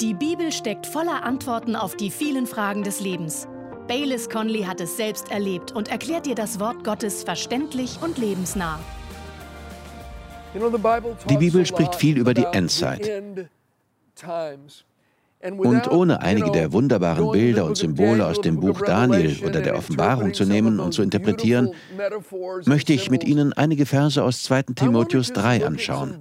Die Bibel steckt voller Antworten auf die vielen Fragen des Lebens. Baylis Conley hat es selbst erlebt und erklärt dir das Wort Gottes verständlich und lebensnah. Die Bibel spricht viel über die Endzeit. Und ohne einige der wunderbaren Bilder und Symbole aus dem Buch Daniel oder der Offenbarung zu nehmen und zu interpretieren, möchte ich mit Ihnen einige Verse aus 2 Timotheus 3 anschauen.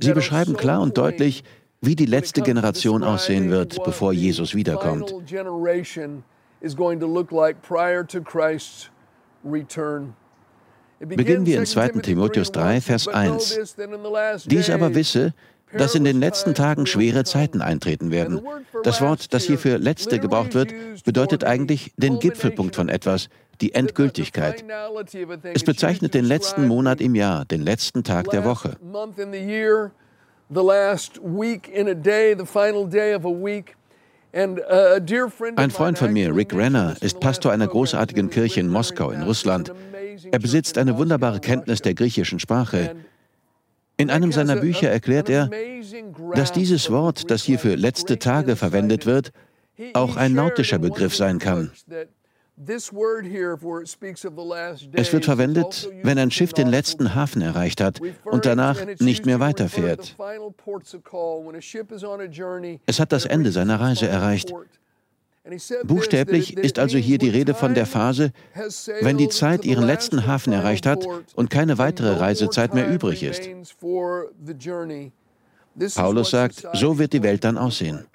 Sie beschreiben klar und deutlich, wie die letzte Generation aussehen wird, bevor Jesus wiederkommt. Beginnen wir in 2 Timotheus 3, Vers 1. Dies aber wisse, dass in den letzten Tagen schwere Zeiten eintreten werden. Das Wort, das hier für letzte gebraucht wird, bedeutet eigentlich den Gipfelpunkt von etwas, die Endgültigkeit. Es bezeichnet den letzten Monat im Jahr, den letzten Tag der Woche. Ein Freund von mir, Rick Renner, ist Pastor einer großartigen Kirche in Moskau in Russland. Er besitzt eine wunderbare Kenntnis der griechischen Sprache. In einem seiner Bücher erklärt er, dass dieses Wort, das hier für letzte Tage verwendet wird, auch ein nautischer Begriff sein kann. Es wird verwendet, wenn ein Schiff den letzten Hafen erreicht hat und danach nicht mehr weiterfährt. Es hat das Ende seiner Reise erreicht. Buchstäblich ist also hier die Rede von der Phase, wenn die Zeit ihren letzten Hafen erreicht hat und keine weitere Reisezeit mehr übrig ist. Paulus sagt, so wird die Welt dann aussehen.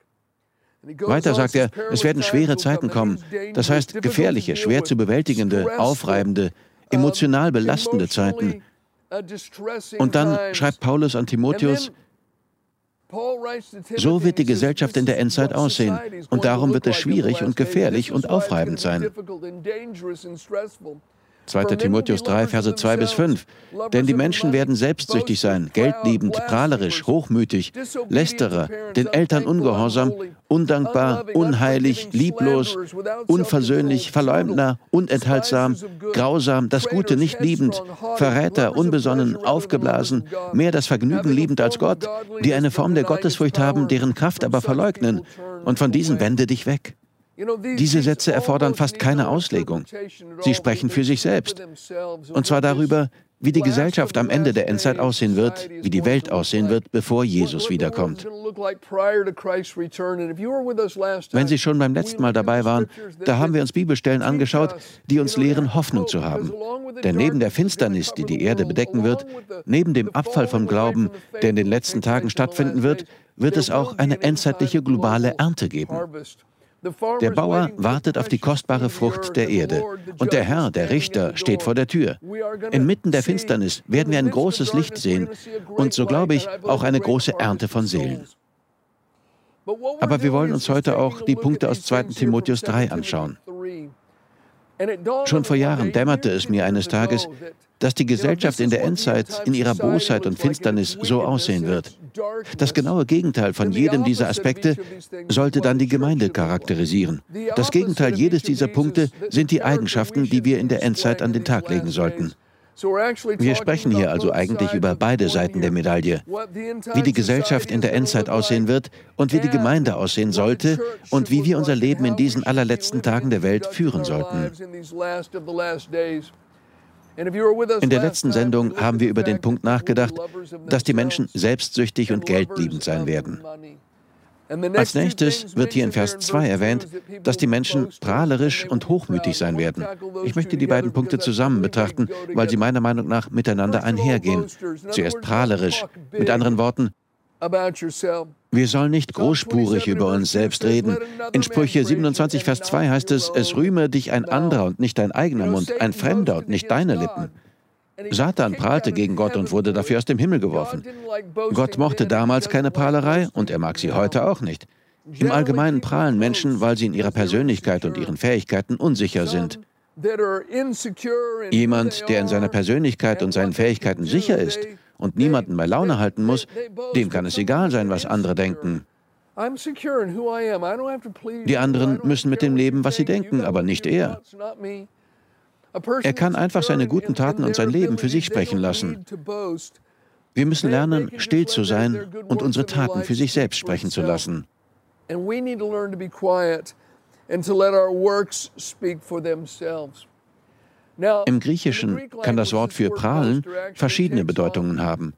Weiter sagt er, es werden schwere Zeiten kommen, das heißt gefährliche, schwer zu bewältigende, aufreibende, emotional belastende Zeiten. Und dann schreibt Paulus an Timotheus, so wird die Gesellschaft in der Endzeit aussehen und darum wird es schwierig und gefährlich und aufreibend sein. 2. Timotheus 3, Verse 2 bis 5. Denn die Menschen werden selbstsüchtig sein, geldliebend, prahlerisch, hochmütig, lästerer, den Eltern ungehorsam, undankbar, unheilig, lieblos, unversöhnlich, Verleumdner, unenthaltsam, grausam, das Gute nicht liebend, Verräter, unbesonnen, aufgeblasen, mehr das Vergnügen liebend als Gott, die eine Form der Gottesfurcht haben, deren Kraft aber verleugnen. Und von diesen wende dich weg. Diese Sätze erfordern fast keine Auslegung. Sie sprechen für sich selbst. Und zwar darüber, wie die Gesellschaft am Ende der Endzeit aussehen wird, wie die Welt aussehen wird, bevor Jesus wiederkommt. Wenn Sie schon beim letzten Mal dabei waren, da haben wir uns Bibelstellen angeschaut, die uns lehren, Hoffnung zu haben. Denn neben der Finsternis, die die Erde bedecken wird, neben dem Abfall vom Glauben, der in den letzten Tagen stattfinden wird, wird es auch eine endzeitliche globale Ernte geben. Der Bauer wartet auf die kostbare Frucht der Erde und der Herr, der Richter, steht vor der Tür. Inmitten der Finsternis werden wir ein großes Licht sehen und so glaube ich auch eine große Ernte von Seelen. Aber wir wollen uns heute auch die Punkte aus 2 Timotheus 3 anschauen. Schon vor Jahren dämmerte es mir eines Tages, dass die Gesellschaft in der Endzeit in ihrer Bosheit und Finsternis so aussehen wird. Das genaue Gegenteil von jedem dieser Aspekte sollte dann die Gemeinde charakterisieren. Das Gegenteil jedes dieser Punkte sind die Eigenschaften, die wir in der Endzeit an den Tag legen sollten. Wir sprechen hier also eigentlich über beide Seiten der Medaille. Wie die Gesellschaft in der Endzeit aussehen wird und wie die Gemeinde aussehen sollte und wie wir unser Leben in diesen allerletzten Tagen der Welt führen sollten. In der letzten Sendung haben wir über den Punkt nachgedacht, dass die Menschen selbstsüchtig und geldliebend sein werden. Als nächstes wird hier in Vers 2 erwähnt, dass die Menschen prahlerisch und hochmütig sein werden. Ich möchte die beiden Punkte zusammen betrachten, weil sie meiner Meinung nach miteinander einhergehen. Zuerst prahlerisch, mit anderen Worten, wir sollen nicht großspurig über uns selbst reden. In Sprüche 27, Vers 2 heißt es, es rühme dich ein anderer und nicht dein eigener Mund, ein Fremder und nicht deine Lippen. Satan prahlte gegen Gott und wurde dafür aus dem Himmel geworfen. Gott mochte damals keine Prahlerei und er mag sie heute auch nicht. Im Allgemeinen prahlen Menschen, weil sie in ihrer Persönlichkeit und ihren Fähigkeiten unsicher sind. Jemand, der in seiner Persönlichkeit und seinen Fähigkeiten sicher ist, und niemanden bei Laune halten muss, dem kann es egal sein, was andere denken. Die anderen müssen mit dem leben, was sie denken, aber nicht er. Er kann einfach seine guten Taten und sein Leben für sich sprechen lassen. Wir müssen lernen, still zu sein und unsere Taten für sich selbst sprechen zu lassen. Im Griechischen kann das Wort für prahlen verschiedene Bedeutungen haben.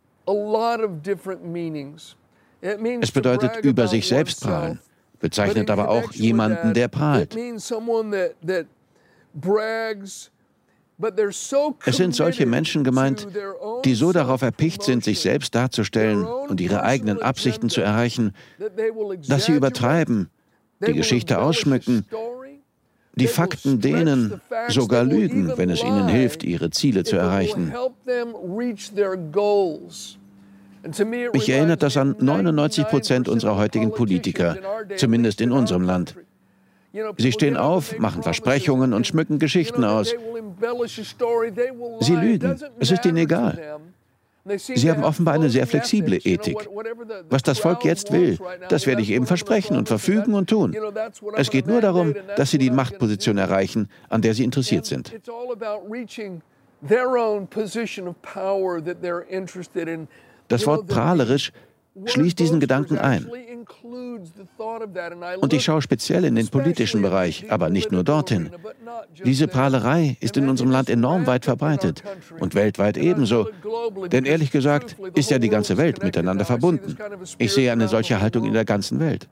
Es bedeutet über sich selbst prahlen, bezeichnet aber auch jemanden, der prahlt. Es sind solche Menschen gemeint, die so darauf erpicht sind, sich selbst darzustellen und ihre eigenen Absichten zu erreichen, dass sie übertreiben, die Geschichte ausschmücken, die Fakten dehnen, sogar lügen, wenn es ihnen hilft, ihre Ziele zu erreichen. Mich erinnert das an 99 Prozent unserer heutigen Politiker, zumindest in unserem Land. Sie stehen auf, machen Versprechungen und schmücken Geschichten aus. Sie lügen. Es ist ihnen egal. Sie haben offenbar eine sehr flexible Ethik. Was das Volk jetzt will, das werde ich eben versprechen und verfügen und tun. Es geht nur darum, dass sie die Machtposition erreichen, an der sie interessiert sind. Das Wort prahlerisch schließt diesen Gedanken ein. Und ich schaue speziell in den politischen Bereich, aber nicht nur dorthin. Diese Prahlerei ist in unserem Land enorm weit verbreitet und weltweit ebenso. Denn ehrlich gesagt ist ja die ganze Welt miteinander verbunden. Ich sehe eine solche Haltung in der ganzen Welt.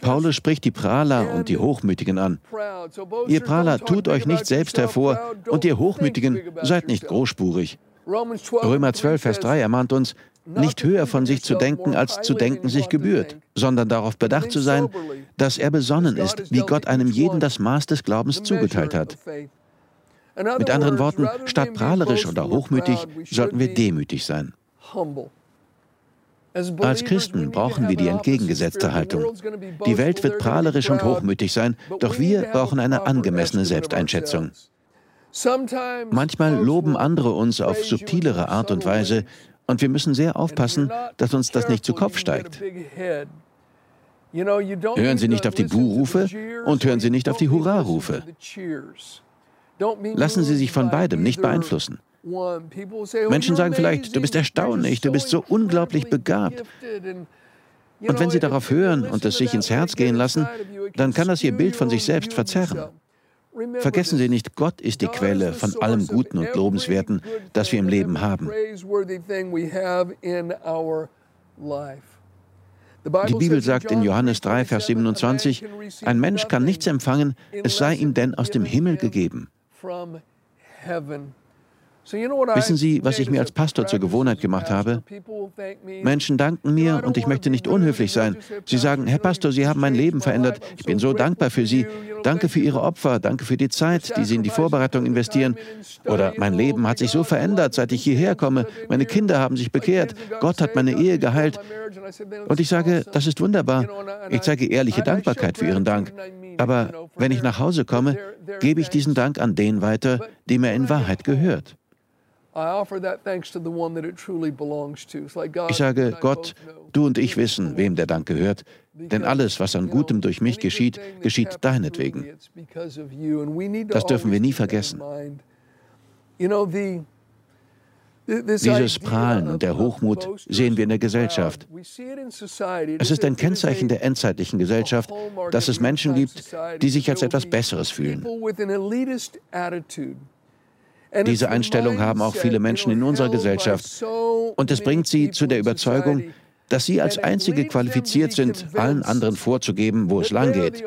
Paulus spricht die Prahler und die Hochmütigen an. Ihr Prahler tut euch nicht selbst hervor und ihr Hochmütigen seid nicht großspurig. Römer 12, Vers 3 ermahnt uns, nicht höher von sich zu denken, als zu denken sich gebührt, sondern darauf bedacht zu sein, dass er besonnen ist, wie Gott einem jeden das Maß des Glaubens zugeteilt hat. Mit anderen Worten, statt prahlerisch oder hochmütig sollten wir demütig sein. Als Christen brauchen wir die entgegengesetzte Haltung. Die Welt wird prahlerisch und hochmütig sein, doch wir brauchen eine angemessene Selbsteinschätzung. Manchmal loben andere uns auf subtilere Art und Weise und wir müssen sehr aufpassen, dass uns das nicht zu Kopf steigt. Hören Sie nicht auf die Buhrufe und hören Sie nicht auf die Hurrarufe. Lassen Sie sich von beidem nicht beeinflussen. Menschen sagen vielleicht, du bist erstaunlich, du bist so unglaublich begabt. Und wenn Sie darauf hören und es sich ins Herz gehen lassen, dann kann das Ihr Bild von sich selbst verzerren. Vergessen Sie nicht, Gott ist die Quelle von allem Guten und Lobenswerten, das wir im Leben haben. Die Bibel sagt in Johannes 3, Vers 27, ein Mensch kann nichts empfangen, es sei ihm denn aus dem Himmel gegeben. Wissen Sie, was ich mir als Pastor zur Gewohnheit gemacht habe? Menschen danken mir und ich möchte nicht unhöflich sein. Sie sagen, Herr Pastor, Sie haben mein Leben verändert. Ich bin so dankbar für Sie. Danke für Ihre Opfer. Danke für die Zeit, die Sie in die Vorbereitung investieren. Oder mein Leben hat sich so verändert, seit ich hierher komme. Meine Kinder haben sich bekehrt. Gott hat meine Ehe geheilt. Und ich sage, das ist wunderbar. Ich zeige ehrliche Dankbarkeit für Ihren Dank. Aber wenn ich nach Hause komme, gebe ich diesen Dank an den weiter, dem er in Wahrheit gehört. Ich sage, Gott, du und ich wissen, wem der Dank gehört, denn alles, was an Gutem durch mich geschieht, geschieht deinetwegen. Das dürfen wir nie vergessen. Dieses Prahlen und der Hochmut sehen wir in der Gesellschaft. Es ist ein Kennzeichen der endzeitlichen Gesellschaft, dass es Menschen gibt, die sich als etwas Besseres fühlen. Diese Einstellung haben auch viele Menschen in unserer Gesellschaft. Und es bringt sie zu der Überzeugung, dass sie als Einzige qualifiziert sind, allen anderen vorzugeben, wo es lang geht.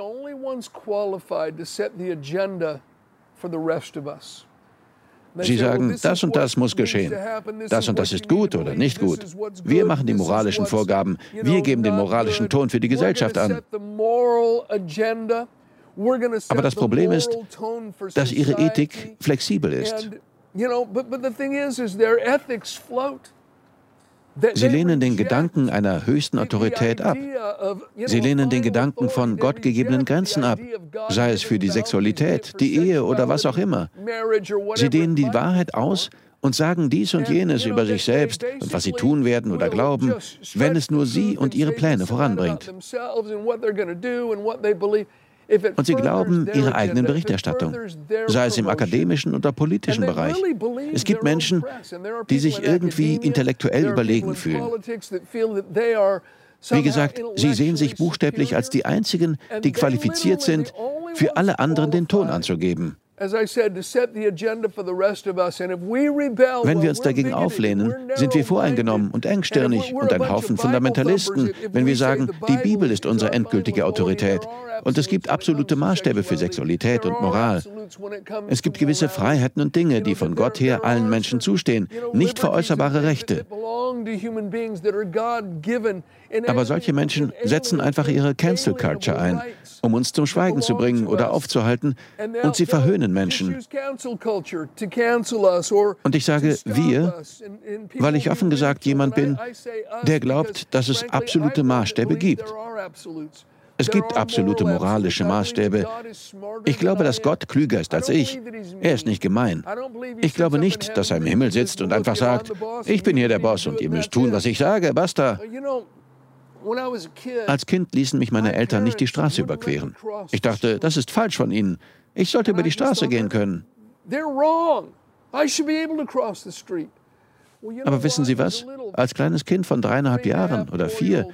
Sie sagen, das und das muss geschehen. Das und das ist gut oder nicht gut. Wir machen die moralischen Vorgaben. Wir geben den moralischen Ton für die Gesellschaft an. Aber das Problem ist, dass ihre Ethik flexibel ist. Sie lehnen den Gedanken einer höchsten Autorität ab. Sie lehnen den Gedanken von gottgegebenen Grenzen ab, sei es für die Sexualität, die Ehe oder was auch immer. Sie dehnen die Wahrheit aus und sagen dies und jenes über sich selbst und was sie tun werden oder glauben, wenn es nur sie und ihre Pläne voranbringt. Und sie glauben ihrer eigenen Berichterstattung, sei es im akademischen oder politischen Bereich. Es gibt Menschen, die sich irgendwie intellektuell überlegen fühlen. Wie gesagt, sie sehen sich buchstäblich als die Einzigen, die qualifiziert sind, für alle anderen den Ton anzugeben. Wenn wir uns dagegen auflehnen, sind wir voreingenommen und engstirnig und ein Haufen Fundamentalisten, wenn wir sagen, die Bibel ist unsere endgültige Autorität. und es gibt absolute Maßstäbe für Sexualität und Moral. Es gibt gewisse Freiheiten und Dinge, die von Gott her allen Menschen zustehen, nicht veräußerbare Rechte. Aber solche Menschen setzen einfach ihre Cancel Culture ein, um uns zum Schweigen zu bringen oder aufzuhalten, und sie verhöhnen Menschen. Und ich sage wir, weil ich offen gesagt jemand bin, der glaubt, dass es absolute Maßstäbe gibt. Es gibt absolute moralische Maßstäbe. Ich glaube, dass Gott klüger ist als ich. Er ist nicht gemein. Ich glaube nicht, dass er im Himmel sitzt und einfach sagt, ich bin hier der Boss und ihr müsst tun, was ich sage, basta. Als Kind ließen mich meine Eltern nicht die Straße überqueren. Ich dachte, das ist falsch von ihnen. Ich sollte über die Straße gehen können. Aber wissen Sie was? Als kleines Kind von dreieinhalb Jahren oder vier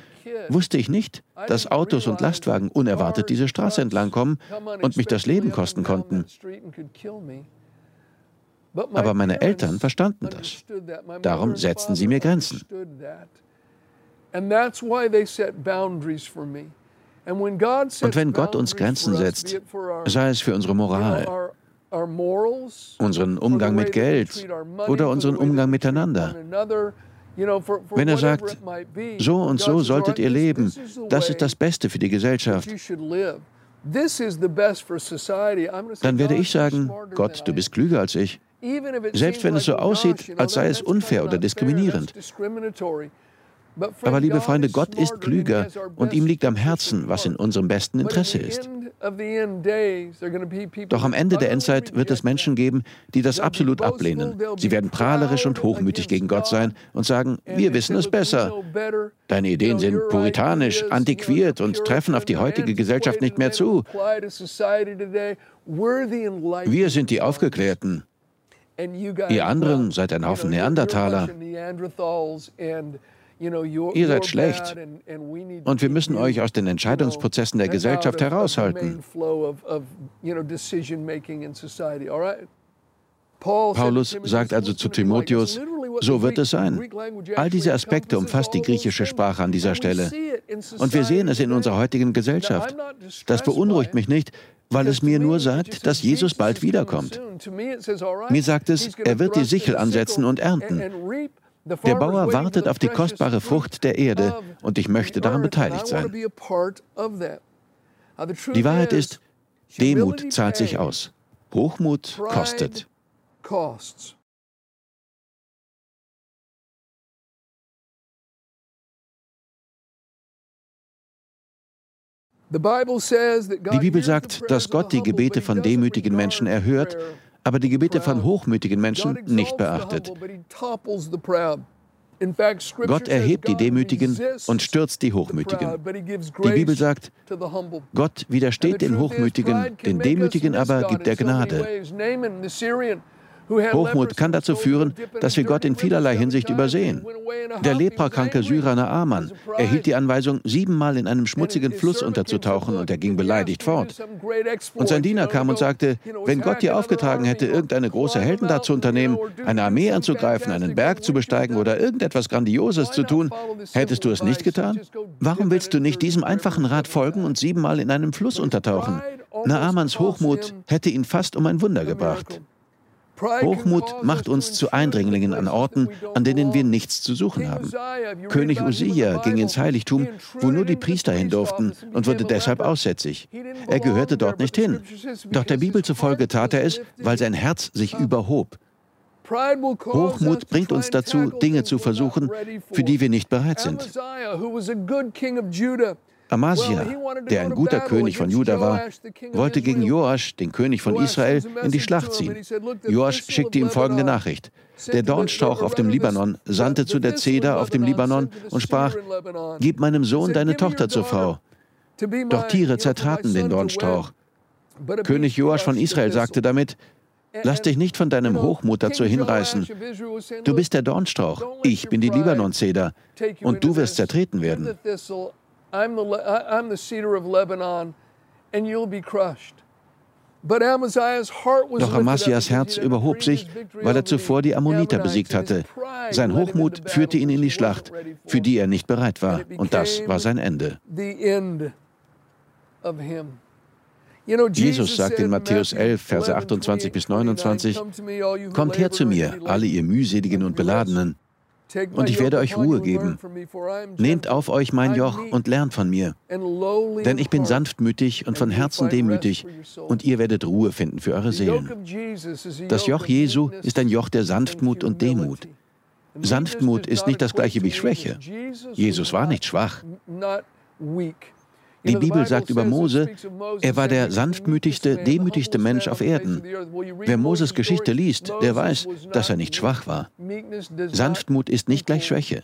wusste ich nicht, dass Autos und Lastwagen unerwartet diese Straße entlang kommen und mich das Leben kosten konnten. Aber meine Eltern verstanden das. Darum setzten sie mir Grenzen. Und wenn Gott uns Grenzen setzt, sei es für unsere Moral, unseren Umgang mit Geld oder unseren Umgang miteinander, wenn er sagt, so und so solltet ihr leben, das ist das Beste für die Gesellschaft, dann werde ich sagen, Gott, du bist klüger als ich. Selbst wenn es so aussieht, als sei es unfair oder diskriminierend. Aber liebe Freunde, Gott ist klüger und ihm liegt am Herzen, was in unserem besten Interesse ist. Doch am Ende der Endzeit wird es Menschen geben, die das absolut ablehnen. Sie werden prahlerisch und hochmütig gegen Gott sein und sagen, wir wissen es besser. Deine Ideen sind puritanisch, antiquiert und treffen auf die heutige Gesellschaft nicht mehr zu. Wir sind die Aufgeklärten. Ihr anderen seid ein Haufen Neandertaler. Ihr seid schlecht und wir müssen euch aus den Entscheidungsprozessen der Gesellschaft heraushalten. Paulus sagt also zu Timotheus, so wird es sein. All diese Aspekte umfasst die griechische Sprache an dieser Stelle. Und wir sehen es in unserer heutigen Gesellschaft. Das beunruhigt mich nicht, weil es mir nur sagt, dass Jesus bald wiederkommt. Mir sagt es, er wird die Sichel ansetzen und ernten. Der Bauer wartet auf die kostbare Frucht der Erde und ich möchte daran beteiligt sein. Die Wahrheit ist, Demut zahlt sich aus. Hochmut kostet. Die Bibel sagt, dass Gott die Gebete von demütigen Menschen erhört aber die Gebete von hochmütigen Menschen nicht beachtet. Gott erhebt die Demütigen und stürzt die Hochmütigen. Die Bibel sagt, Gott widersteht den Hochmütigen, den Demütigen aber gibt er Gnade. Hochmut kann dazu führen, dass wir Gott in vielerlei Hinsicht übersehen. Der leprakranke Syrer Naaman erhielt die Anweisung, siebenmal in einem schmutzigen Fluss unterzutauchen und er ging beleidigt fort. Und sein Diener kam und sagte, wenn Gott dir aufgetragen hätte, irgendeine große Heldentat zu unternehmen, eine Armee anzugreifen, einen Berg zu besteigen oder irgendetwas Grandioses zu tun, hättest du es nicht getan? Warum willst du nicht diesem einfachen Rat folgen und siebenmal in einem Fluss untertauchen? Naamans Hochmut hätte ihn fast um ein Wunder gebracht. Hochmut macht uns zu Eindringlingen an Orten, an denen wir nichts zu suchen haben. König Usia ging ins Heiligtum, wo nur die Priester hin durften und wurde deshalb aussätzig. Er gehörte dort nicht hin. Doch der Bibel zufolge tat er es, weil sein Herz sich überhob. Hochmut bringt uns dazu, Dinge zu versuchen, für die wir nicht bereit sind. Amasia, der ein guter König von Juda war, wollte gegen Joasch, den König von Israel, in die Schlacht ziehen. Joasch schickte ihm folgende Nachricht. Der Dornstrauch auf dem Libanon sandte zu der Zeder auf dem Libanon und sprach, Gib meinem Sohn deine Tochter zur Frau. Doch Tiere zertraten den Dornstrauch. König Joasch von Israel sagte damit, Lass dich nicht von deinem Hochmut dazu hinreißen. Du bist der Dornstrauch, ich bin die Libanon-Zeder und du wirst zertreten werden. Doch Amasias Herz überhob sich, weil er zuvor die Ammoniter besiegt hatte. Sein Hochmut führte ihn in die Schlacht, für die er nicht bereit war. Und das war sein Ende. Jesus sagt in Matthäus 11, Verse 28 bis 29, Kommt her zu mir, alle ihr mühseligen und beladenen, und ich werde euch Ruhe geben. Nehmt auf euch mein Joch und lernt von mir, denn ich bin sanftmütig und von Herzen demütig, und ihr werdet Ruhe finden für eure Seelen. Das Joch Jesu ist ein Joch der Sanftmut und Demut. Sanftmut ist nicht das gleiche wie Schwäche. Jesus war nicht schwach. Die Bibel sagt über Mose, er war der sanftmütigste, demütigste Mensch auf Erden. Wer Moses Geschichte liest, der weiß, dass er nicht schwach war. Sanftmut ist nicht gleich Schwäche.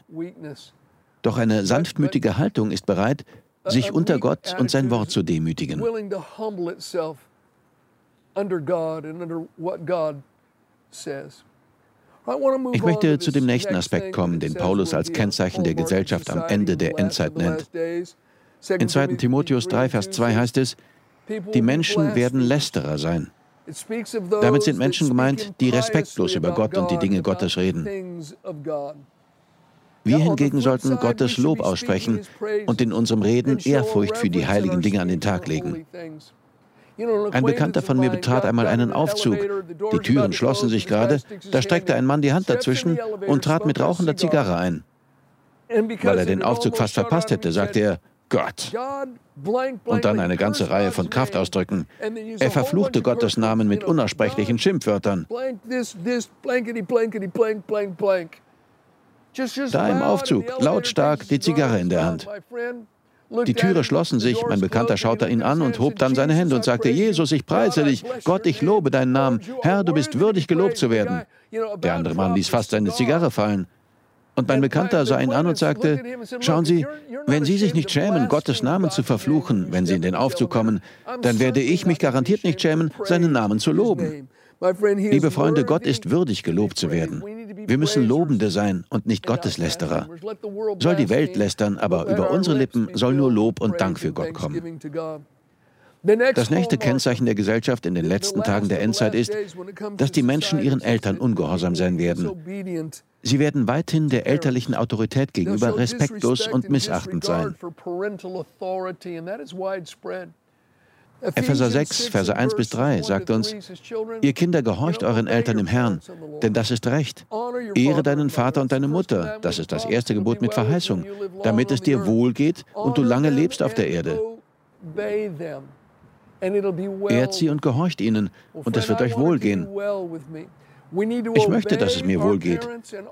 Doch eine sanftmütige Haltung ist bereit, sich unter Gott und sein Wort zu demütigen. Ich möchte zu dem nächsten Aspekt kommen, den Paulus als Kennzeichen der Gesellschaft am Ende der Endzeit nennt. In 2. Timotheus 3, Vers 2 heißt es, die Menschen werden Lästerer sein. Damit sind Menschen gemeint, die respektlos über Gott und die Dinge Gottes reden. Wir hingegen sollten Gottes Lob aussprechen und in unserem Reden Ehrfurcht für die heiligen Dinge an den Tag legen. Ein Bekannter von mir betrat einmal einen Aufzug. Die Türen schlossen sich gerade, da streckte ein Mann die Hand dazwischen und trat mit rauchender Zigarre ein. Weil er den Aufzug fast verpasst hätte, sagte er, Gott. Und dann eine ganze Reihe von Kraftausdrücken. Er verfluchte Gottes Namen mit unaussprechlichen Schimpfwörtern. Da im Aufzug, lautstark, die Zigarre in der Hand. Die Türe schlossen sich, mein Bekannter schaute ihn an und hob dann seine Hände und sagte, Jesus, ich preise dich, Gott, ich lobe deinen Namen, Herr, du bist würdig gelobt zu werden. Der andere Mann ließ fast seine Zigarre fallen. Und mein Bekannter sah ihn an und sagte, schauen Sie, wenn Sie sich nicht schämen, Gottes Namen zu verfluchen, wenn Sie in den Aufzug kommen, dann werde ich mich garantiert nicht schämen, seinen Namen zu loben. Liebe Freunde, Gott ist würdig, gelobt zu werden. Wir müssen Lobende sein und nicht Gotteslästerer. Soll die Welt lästern, aber über unsere Lippen soll nur Lob und Dank für Gott kommen. Das nächste Kennzeichen der Gesellschaft in den letzten Tagen der Endzeit ist, dass die Menschen ihren Eltern ungehorsam sein werden. Sie werden weithin der elterlichen Autorität gegenüber respektlos und missachtend sein. Epheser 6, Verse 1 bis 3 sagt uns, ihr Kinder gehorcht euren Eltern im Herrn, denn das ist recht. Ehre deinen Vater und deine Mutter, das ist das erste Gebot mit Verheißung, damit es dir wohl geht und du lange lebst auf der Erde. Ehrt sie und gehorcht ihnen, und es wird euch wohlgehen. Ich möchte, dass es mir wohl geht.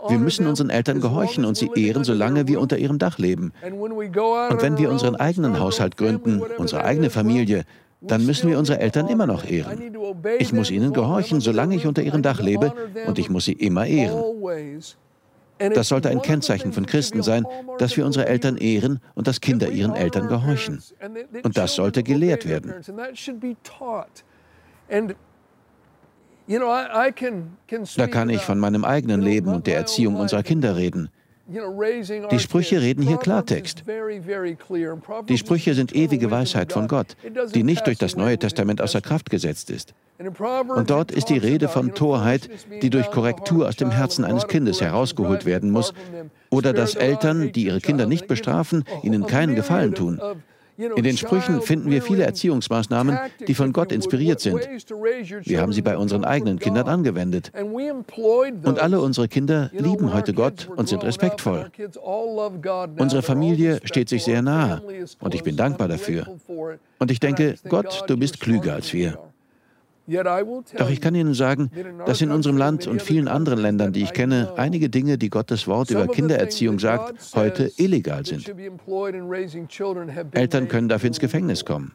Wir müssen unseren Eltern gehorchen und sie ehren, solange wir unter ihrem Dach leben. Und wenn wir unseren eigenen Haushalt gründen, unsere eigene Familie, dann müssen wir unsere Eltern immer noch ehren. Ich muss ihnen gehorchen, solange ich unter ihrem Dach lebe, und ich muss sie immer ehren. Das sollte ein Kennzeichen von Christen sein, dass wir unsere Eltern ehren und dass Kinder ihren Eltern gehorchen. Und das sollte gelehrt werden. Da kann ich von meinem eigenen Leben und der Erziehung unserer Kinder reden. Die Sprüche reden hier Klartext. Die Sprüche sind ewige Weisheit von Gott, die nicht durch das Neue Testament außer Kraft gesetzt ist. Und dort ist die Rede von Torheit, die durch Korrektur aus dem Herzen eines Kindes herausgeholt werden muss, oder dass Eltern, die ihre Kinder nicht bestrafen, ihnen keinen Gefallen tun. In den Sprüchen finden wir viele Erziehungsmaßnahmen, die von Gott inspiriert sind. Wir haben sie bei unseren eigenen Kindern angewendet. Und alle unsere Kinder lieben heute Gott und sind respektvoll. Unsere Familie steht sich sehr nahe und ich bin dankbar dafür. Und ich denke, Gott, du bist klüger als wir. Doch ich kann Ihnen sagen, dass in unserem Land und vielen anderen Ländern, die ich kenne, einige Dinge, die Gottes Wort über Kindererziehung sagt, heute illegal sind. Eltern können dafür ins Gefängnis kommen.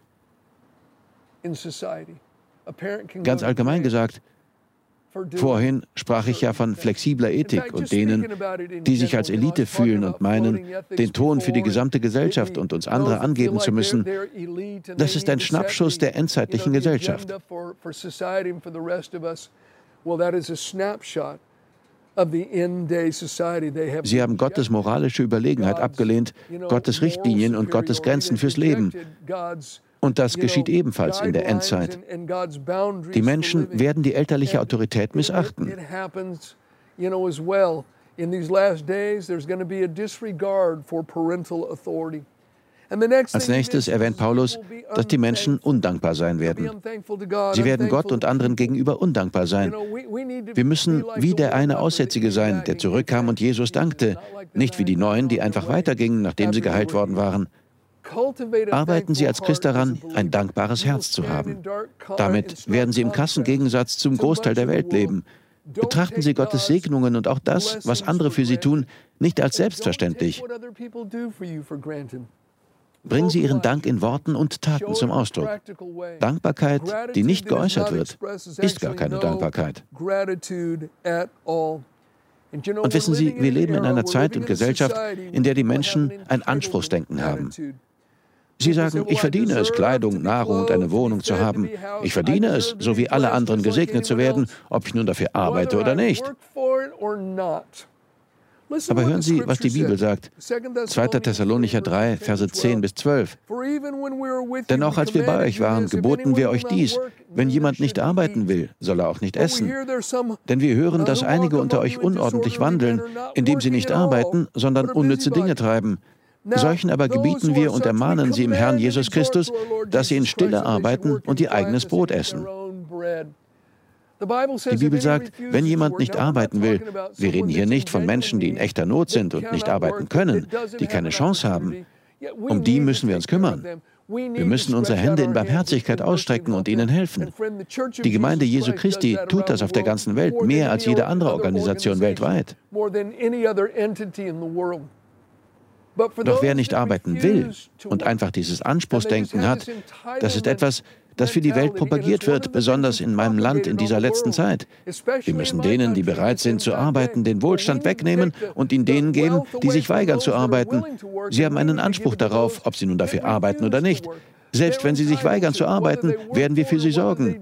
Ganz allgemein gesagt, Vorhin sprach ich ja von flexibler Ethik und denen, die sich als Elite fühlen und meinen, den Ton für die gesamte Gesellschaft und uns andere angeben zu müssen. Das ist ein Schnappschuss der endzeitlichen Gesellschaft. Sie haben Gottes moralische Überlegenheit abgelehnt, Gottes Richtlinien und Gottes Grenzen fürs Leben. Und das geschieht ebenfalls in der Endzeit. Die Menschen werden die elterliche Autorität missachten. Als nächstes erwähnt Paulus, dass die Menschen undankbar sein werden. Sie werden Gott und anderen gegenüber undankbar sein. Wir müssen wie der eine Aussätzige sein, der zurückkam und Jesus dankte, nicht wie die Neuen, die einfach weitergingen, nachdem sie geheilt worden waren. Arbeiten Sie als Christ daran, ein dankbares Herz zu haben. Damit werden Sie im Kassengegensatz zum Großteil der Welt leben. Betrachten Sie Gottes Segnungen und auch das, was andere für Sie tun, nicht als selbstverständlich. Bringen Sie Ihren Dank in Worten und Taten zum Ausdruck. Dankbarkeit, die nicht geäußert wird, ist gar keine Dankbarkeit. Und wissen Sie, wir leben in einer Zeit und Gesellschaft, in der die Menschen ein Anspruchsdenken haben. Sie sagen, ich verdiene es, Kleidung, Nahrung und eine Wohnung zu haben. Ich verdiene es, so wie alle anderen gesegnet zu werden, ob ich nun dafür arbeite oder nicht. Aber hören Sie, was die Bibel sagt. 2. Thessalonicher 3, Verse 10 bis 12. Denn auch als wir bei euch waren, geboten wir euch dies. Wenn jemand nicht arbeiten will, soll er auch nicht essen. Denn wir hören, dass einige unter euch unordentlich wandeln, indem sie nicht arbeiten, sondern unnütze Dinge treiben. Solchen aber gebieten wir und ermahnen sie im Herrn Jesus Christus, dass sie in Stille arbeiten und ihr eigenes Brot essen. Die Bibel sagt, wenn jemand nicht arbeiten will, wir reden hier nicht von Menschen, die in echter Not sind und nicht arbeiten können, die keine Chance haben. Um die müssen wir uns kümmern. Wir müssen unsere Hände in Barmherzigkeit ausstrecken und ihnen helfen. Die Gemeinde Jesu Christi tut das auf der ganzen Welt mehr als jede andere Organisation weltweit. Doch wer nicht arbeiten will und einfach dieses Anspruchsdenken hat, das ist etwas, das für die Welt propagiert wird, besonders in meinem Land in dieser letzten Zeit. Wir müssen denen, die bereit sind zu arbeiten, den Wohlstand wegnehmen und ihn denen geben, die sich weigern zu arbeiten. Sie haben einen Anspruch darauf, ob sie nun dafür arbeiten oder nicht. Selbst wenn sie sich weigern zu arbeiten, werden wir für sie sorgen.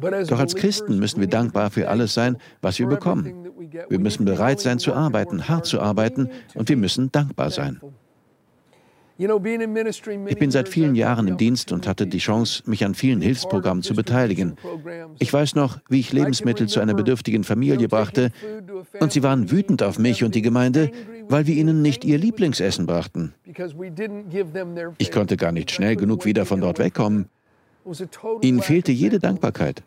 Doch als Christen müssen wir dankbar für alles sein, was wir bekommen. Wir müssen bereit sein zu arbeiten, hart zu arbeiten und wir müssen dankbar sein. Ich bin seit vielen Jahren im Dienst und hatte die Chance, mich an vielen Hilfsprogrammen zu beteiligen. Ich weiß noch, wie ich Lebensmittel zu einer bedürftigen Familie brachte und sie waren wütend auf mich und die Gemeinde, weil wir ihnen nicht ihr Lieblingsessen brachten. Ich konnte gar nicht schnell genug wieder von dort wegkommen. Ihnen fehlte jede Dankbarkeit.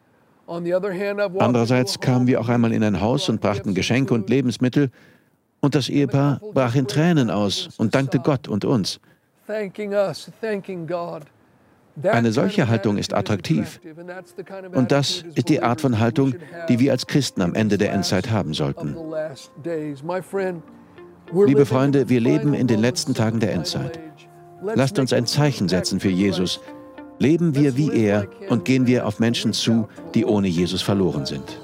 Andererseits kamen wir auch einmal in ein Haus und brachten Geschenke und Lebensmittel, und das Ehepaar brach in Tränen aus und dankte Gott und uns. Eine solche Haltung ist attraktiv. Und das ist die Art von Haltung, die wir als Christen am Ende der Endzeit haben sollten. Liebe Freunde, wir leben in den letzten Tagen der Endzeit. Lasst uns ein Zeichen setzen für Jesus, Leben wir wie er und gehen wir auf Menschen zu, die ohne Jesus verloren sind.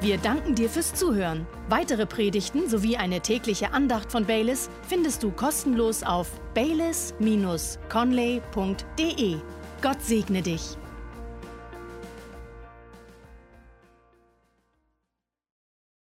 Wir danken dir fürs Zuhören. Weitere Predigten sowie eine tägliche Andacht von Baylis findest du kostenlos auf baylis-conley.de. Gott segne dich.